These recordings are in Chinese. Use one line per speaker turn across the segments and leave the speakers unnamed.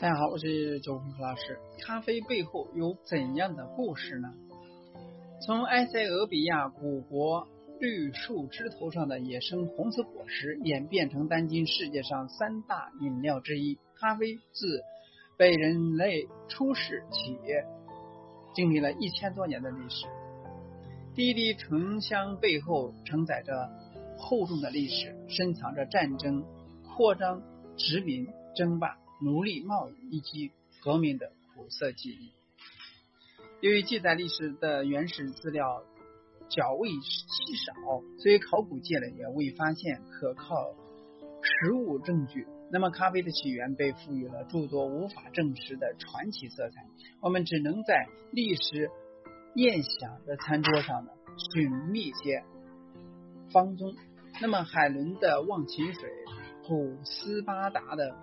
大家好，我是九峰老师。咖啡背后有怎样的故事呢？从埃塞俄比亚古国绿树枝头上的野生红色果实，演变成当今世界上三大饮料之一——咖啡，自被人类初始起，经历了一千多年的历史。滴滴醇香背后承载着厚重的历史，深藏着战争、扩张、殖民、争霸。奴隶贸易以及革命的苦涩记忆。由于记载历史的原始资料较为稀少，所以考古界呢也未发现可靠实物证据。那么，咖啡的起源被赋予了诸多无法证实的传奇色彩。我们只能在历史宴享的餐桌上呢寻觅些方宗。那么，海伦的忘情水，古斯巴达的。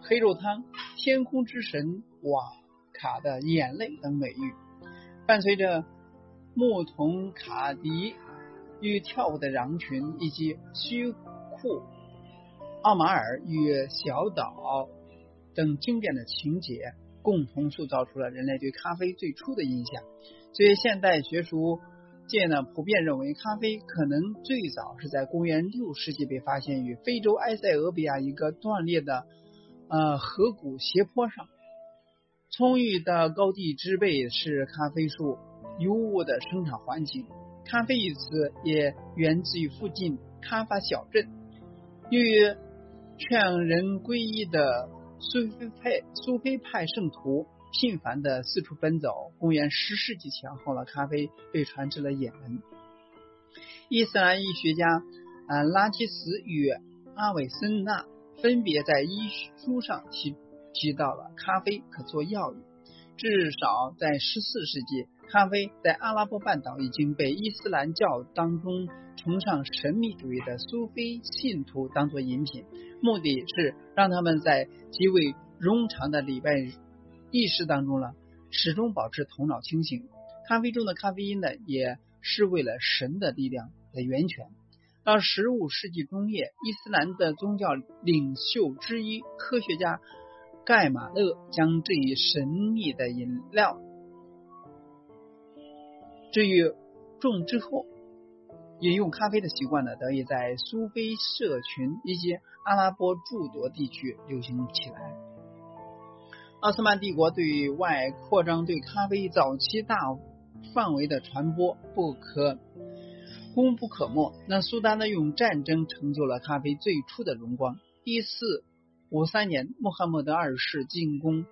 黑肉汤、天空之神瓦卡的眼泪等美誉，伴随着牧童卡迪与跳舞的羊群，以及虚库奥马尔与小岛等经典的情节，共同塑造出了人类对咖啡最初的印象。所以，现代学术界呢普遍认为，咖啡可能最早是在公元六世纪被发现于非洲埃塞俄比亚一个断裂的。呃，河谷斜坡上，充裕的高地植被是咖啡树优渥的生长环境。咖啡一词也源自于附近咖法小镇。由于劝人皈依的苏菲派苏菲派圣徒频繁的四处奔走，公元十世纪前后了，咖啡被传至了也门。伊斯兰医学家啊拉基斯与阿韦森纳。分别在医书上提提到了咖啡可做药用，至少在十四世纪，咖啡在阿拉伯半岛已经被伊斯兰教当中崇尚神秘主义的苏菲信徒当做饮品，目的是让他们在极为冗长的礼拜仪式当中呢，始终保持头脑清醒。咖啡中的咖啡因呢，也是为了神的力量的源泉。到十五世纪中叶，伊斯兰的宗教领袖之一科学家盖马勒将这一神秘的饮料置于众之后，饮用咖啡的习惯呢，得以在苏菲社群以及阿拉伯诸多地区流行起来。奥斯曼帝国对外扩张，对咖啡早期大范围的传播不可。功不可没。那苏丹呢？用战争成就了咖啡最初的荣光。一四五三年，穆罕默德二世进攻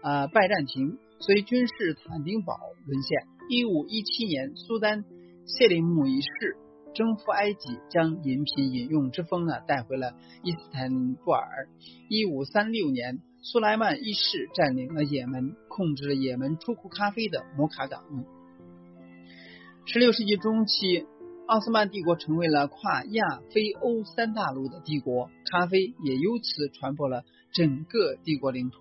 啊拜占庭，随君士坦丁堡沦陷。一五一七年，苏丹谢林姆一世征服埃及，将饮品饮用之风呢带回了伊斯坦布尔。一五三六年，苏莱曼一世占领了也门，控制了也门出口咖啡的摩卡港。十六世纪中期。奥斯曼帝国成为了跨亚非欧三大陆的帝国，咖啡也由此传播了整个帝国领土。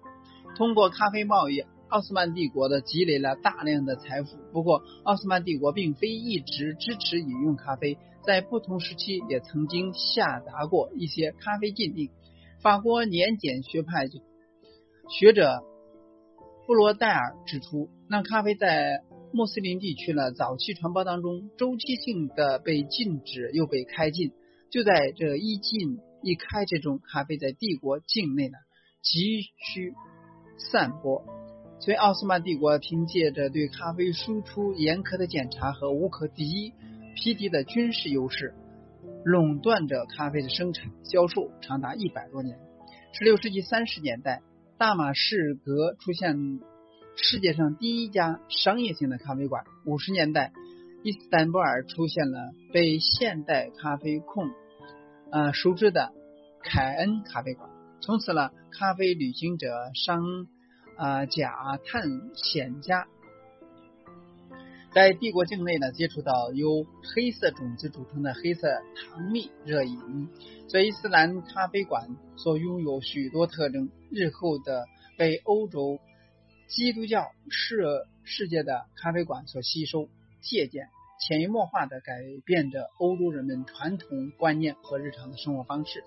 通过咖啡贸易，奥斯曼帝国的积累了大量的财富。不过，奥斯曼帝国并非一直支持饮用咖啡，在不同时期也曾经下达过一些咖啡禁令。法国年检学派学者布罗代尔指出，那咖啡在穆斯林地区呢，早期传播当中，周期性的被禁止又被开禁，就在这一禁一开之中，咖啡在帝国境内呢急需散播。所以，奥斯曼帝国凭借着对咖啡输出严苛的检查和无可敌匹敌的军事优势，垄断着咖啡的生产销售长达一百多年。十六世纪三十年代，大马士革出现。世界上第一家商业性的咖啡馆。五十年代，伊斯坦布尔出现了被现代咖啡控呃熟知的凯恩咖啡馆。从此呢，咖啡旅行者、商啊假探险家在帝国境内呢接触到由黑色种子组成的黑色糖蜜热饮。这伊斯兰咖啡馆所拥有许多特征，日后的被欧洲。基督教世世界的咖啡馆所吸收、借鉴、潜移默化的改变着欧洲人们传统观念和日常的生活方式。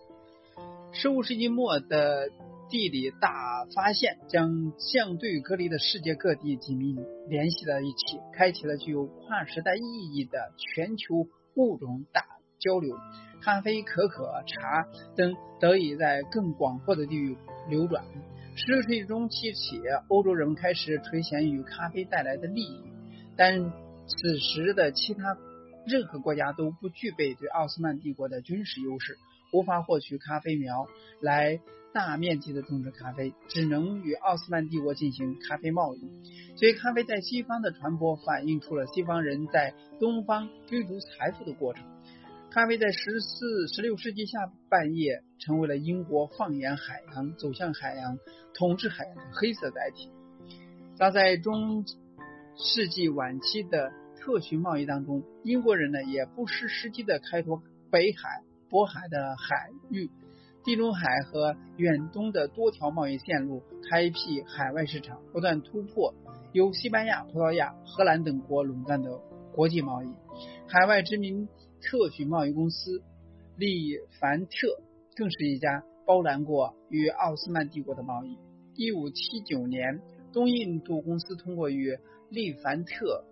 十五世纪末的地理大发现将相对隔离的世界各地居民联系在一起，开启了具有跨时代意义的全球物种大交流。咖啡、可可、茶等得以在更广阔的地域流转。十六世纪中期起，欧洲人开始垂涎于咖啡带来的利益，但此时的其他任何国家都不具备对奥斯曼帝国的军事优势，无法获取咖啡苗来大面积的种植咖啡，只能与奥斯曼帝国进行咖啡贸易。所以，咖啡在西方的传播反映出了西方人在东方追逐财富的过程。咖啡在十四、十六世纪下半叶成为了英国放眼海洋、走向海洋、统治海洋的黑色载体。早在中世纪晚期的特许贸易当中，英国人呢也不失时机的开拓北海、渤海的海域、地中海和远东的多条贸易线路，开辟海外市场，不断突破由西班牙、葡萄牙、荷兰等国垄断的国际贸易。海外殖民。特许贸易公司利凡特更是一家包揽过与奥斯曼帝国的贸易。一五七九年，东印度公司通过与利凡特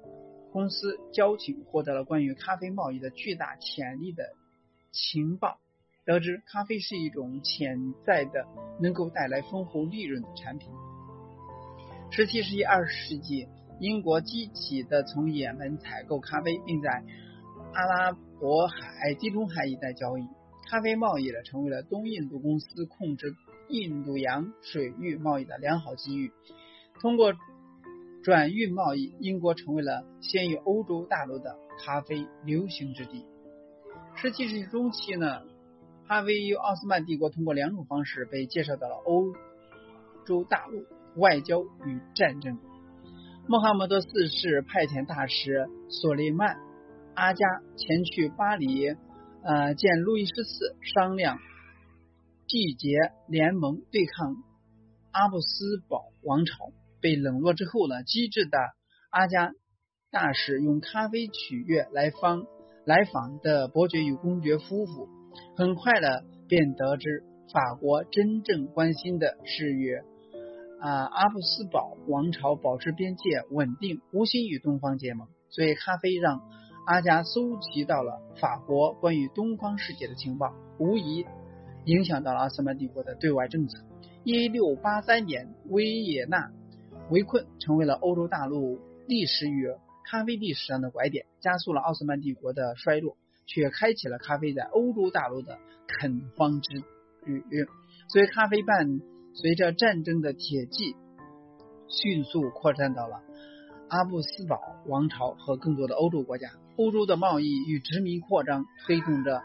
公司交情，获得了关于咖啡贸易的巨大潜力的情报，得知咖啡是一种潜在的能够带来丰厚利润的产品。十七世纪、二十世纪，英国积极的从也门采购咖啡，并在阿拉伯海、地中海一带交易咖啡贸易呢，成为了东印度公司控制印度洋水域贸易的良好机遇。通过转运贸易，英国成为了先于欧洲大陆的咖啡流行之地。十七世纪中期呢，咖啡由奥斯曼帝国通过两种方式被介绍到了欧洲大陆：外交与战争。穆罕默德四世派遣大使索雷曼。阿加前去巴黎，呃，见路易十四，商量缔结联盟对抗阿布斯堡王朝。被冷落之后呢，机智的阿加大使用咖啡取悦来访来访的伯爵与公爵夫妇。很快的便得知，法国真正关心的是与啊阿布斯堡王朝保持边界稳定，无心与东方结盟。所以，咖啡让。阿加搜集到了法国关于东方世界的情报，无疑影响到了奥斯曼帝国的对外政策。一六八三年，维也纳围困成为了欧洲大陆历史与咖啡历史上的拐点，加速了奥斯曼帝国的衰落，却开启了咖啡在欧洲大陆的垦荒之旅。所以，咖啡伴随着战争的铁骑迅速扩散到了阿布斯堡王朝和更多的欧洲国家。欧洲的贸易与殖民扩张推动着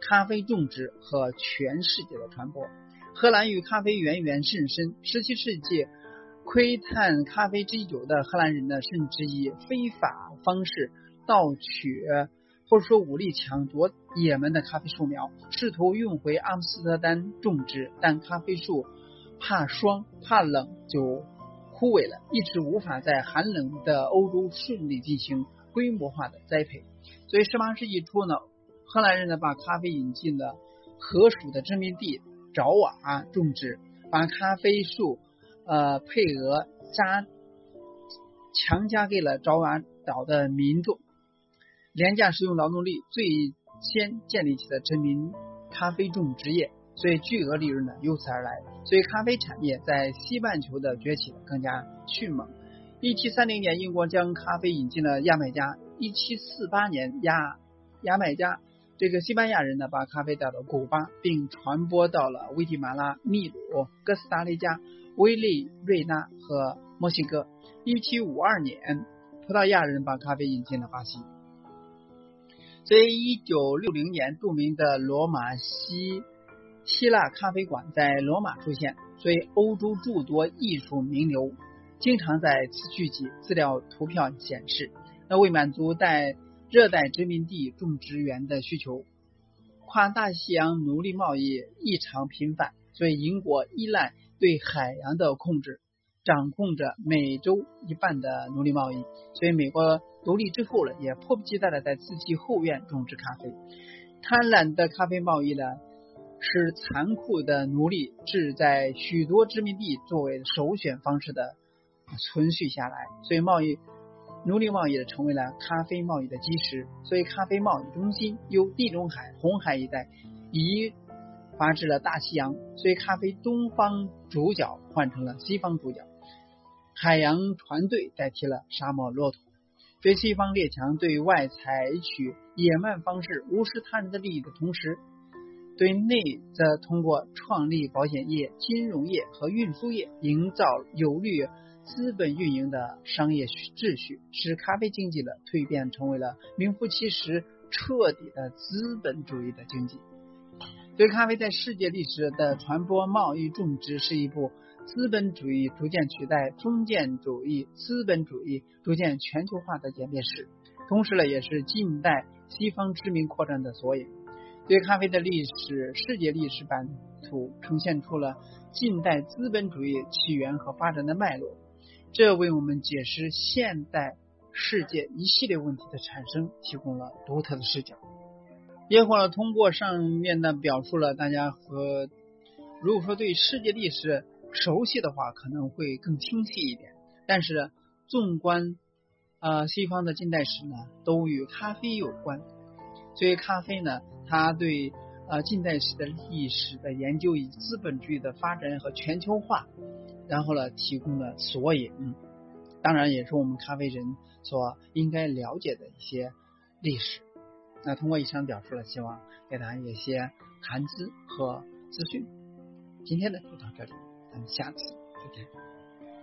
咖啡种植和全世界的传播。荷兰与咖啡渊源甚深。十七世纪窥探咖啡之久的荷兰人呢，甚至以非法方式盗取或者说武力抢夺也门的咖啡树苗，试图运回阿姆斯特丹种植。但咖啡树怕霜怕冷就枯萎了，一直无法在寒冷的欧洲顺利进行。规模化的栽培，所以十八世纪初呢，荷兰人呢把咖啡引进了荷属的殖民地爪哇种植，把咖啡树呃配额加强加给了爪哇岛的民众，廉价使用劳动力最先建立起的殖民咖啡种植业，所以巨额利润呢由此而来，所以咖啡产业在西半球的崛起更加迅猛。一七三零年，英国将咖啡引进了牙买加。一七四八年，牙牙买加这个西班牙人呢，把咖啡带到古巴，并传播到了危地马拉、秘鲁、哥斯达黎加、委内瑞拉和墨西哥。一七五二年，葡萄牙人把咖啡引进了巴西。所以，一九六零年，著名的罗马西希腊咖啡馆在罗马出现，所以欧洲诸多艺术名流。经常在此聚集。资料图片显示，那为满足在热带殖民地种植园的需求，跨大西洋奴隶贸易异常频繁，所以英国依赖对海洋的控制，掌控着美洲一半的奴隶贸易。所以美国独立之后呢，也迫不及待的在自己后院种植咖啡。贪婪的咖啡贸易呢，使残酷的奴隶制在许多殖民地作为首选方式的存续下来，所以贸易奴隶贸易成为了咖啡贸易的基石。所以咖啡贸易中心由地中海、红海一带移发至了大西洋，所以咖啡东方主角换成了西方主角，海洋船队代替了沙漠骆驼。所以西方列强对外采取野蛮方式，无视他人的利益的同时。对内则通过创立保险业、金融业和运输业，营造有利于资本运营的商业秩序，使咖啡经济的蜕变成为了名副其实、彻底的资本主义的经济。对咖啡在世界历史的传播、贸易、种植，是一部资本主义逐渐取代封建主义、资本主义逐渐全球化的演变史，同时呢，也是近代西方殖民扩张的缩影。对咖啡的历史世界历史版图呈现出了近代资本主义起源和发展的脉络，这为我们解释现代世界一系列问题的产生提供了独特的视角。也或者通过上面的表述了，大家和如果说对世界历史熟悉的话，可能会更清晰一点。但是纵观呃西方的近代史呢，都与咖啡有关，所以咖啡呢。他对呃近代史的历史的研究以资本主义的发展和全球化，然后呢提供了索引，当然也是我们咖啡人所应该了解的一些历史。那通过以上表述呢，希望给大家一些谈资和资讯。今天呢就到这里，咱们下次再见。